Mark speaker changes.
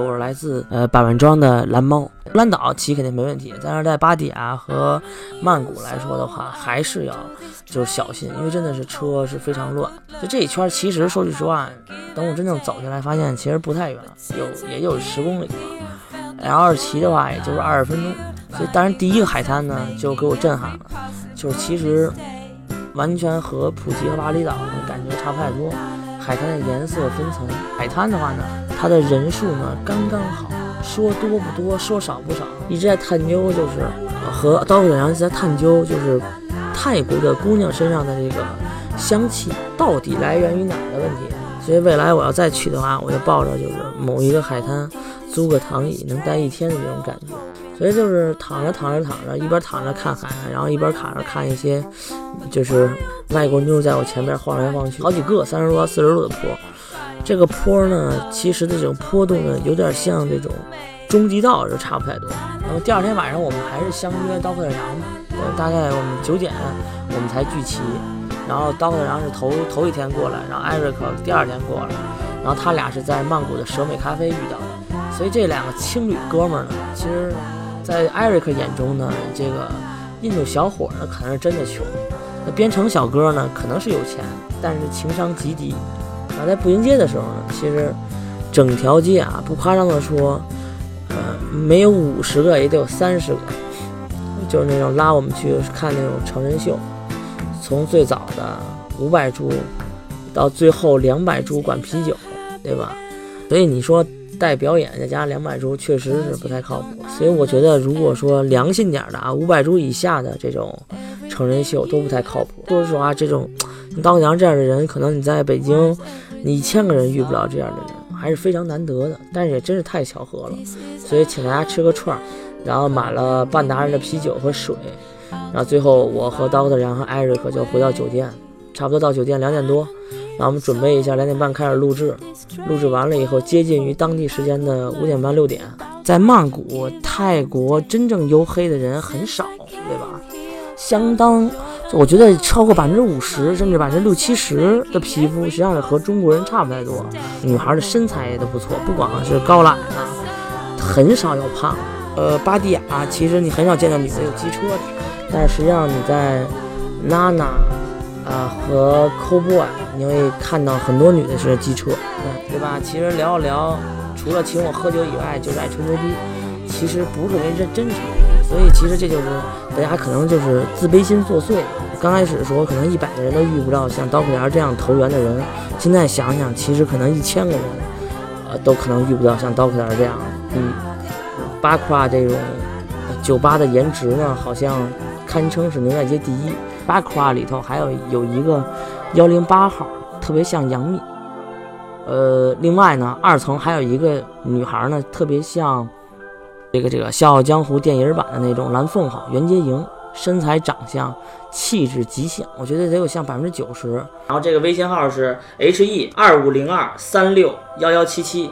Speaker 1: 我是来自呃百万庄的蓝猫，蓝岛骑肯定没问题，但是在芭提雅和曼谷来说的话，还是要就是小心，因为真的是车是非常乱。就这一圈，其实说句实话，等我真正走下来，发现其实不太远，有也有十公里吧。然后骑的话，也就是二十分钟。所以，当然第一个海滩呢，就给我震撼了，就是其实完全和普吉和巴厘岛感觉差不太多。海滩的颜色分层，海滩的话呢，它的人数呢刚刚好，说多不多，说少不少。一直在探究，就是和刀客一直在探究，就是泰国的姑娘身上的这个香气到底来源于哪儿的问题。所以未来我要再去的话，我就抱着就是某一个海滩租个躺椅能待一天的这种感觉。所以就是躺着躺着躺着，一边躺着看海，然后一边躺着看一些，就是外国妞在我前面晃来晃去，好几个三十多、四十度的坡。这个坡呢，其实的这种坡度呢，有点像这种中级道，就差不太多。那么第二天晚上，我们还是相约刀客的羊嘛，大概我们九点我们才聚齐。然后刀客的羊是头头一天过来，然后艾瑞克第二天过来，然后他俩是在曼谷的蛇美咖啡遇到的。所以这两个青旅哥们儿呢，其实。在艾瑞克眼中呢，这个印度小伙呢可能是真的穷，那编程小哥呢可能是有钱，但是情商极低。啊，在步行街的时候呢，其实整条街啊，不夸张的说，呃，没有五十个也得有三十个，就是那种拉我们去看那种成人秀，从最早的五百株到最后两百株管啤酒，对吧？所以你说。带表演再加两百株，确实是不太靠谱。所以我觉得，如果说良心点的啊，五百株以下的这种成人秀都不太靠谱。说实话，这种刀娘这样的人，可能你在北京，你一千个人遇不了这样的人，还是非常难得的。但是也真是太巧合了。所以请大家吃个串儿，然后买了半达人的啤酒和水，然后最后我和刀子然和艾瑞克就回到酒店，差不多到酒店两点多。然后我们准备一下，两点半开始录制。录制完了以后，接近于当地时间的五点半六点，在曼谷，泰国真正黝黑的人很少，对吧？相当，我觉得超过百分之五十，甚至百分之六七十的皮肤，实际上是和中国人差不太多。女孩的身材也都不错，不光是高矮啊，很少有胖。呃，巴蒂亚其实你很少见到女的有机车的，但是实际上你在娜娜。啊，和 c o b o y 你会看到很多女的是机车，嗯对吧？其实聊一聊，除了请我喝酒以外，就是爱吹牛逼。其实不是特别真真诚，所以其实这就是大家可能就是自卑心作祟。刚开始说可能一百个人都遇不到像刀客牙这样投缘的人，现在想想，其实可能一千个人，呃，都可能遇不到像刀客牙这样。嗯，八卦这种酒吧的颜值呢，好像堪称是牛仔街第一。八夸里头还有有一个幺零八号，特别像杨幂。呃，另外呢，二层还有一个女孩呢，特别像这个这个《笑傲江湖》电影版的那种蓝凤凰袁洁莹，身材、长相、气质极像，我觉得得有像百分之九十。然后这个微信号是 H E 二五零二三六幺幺七七。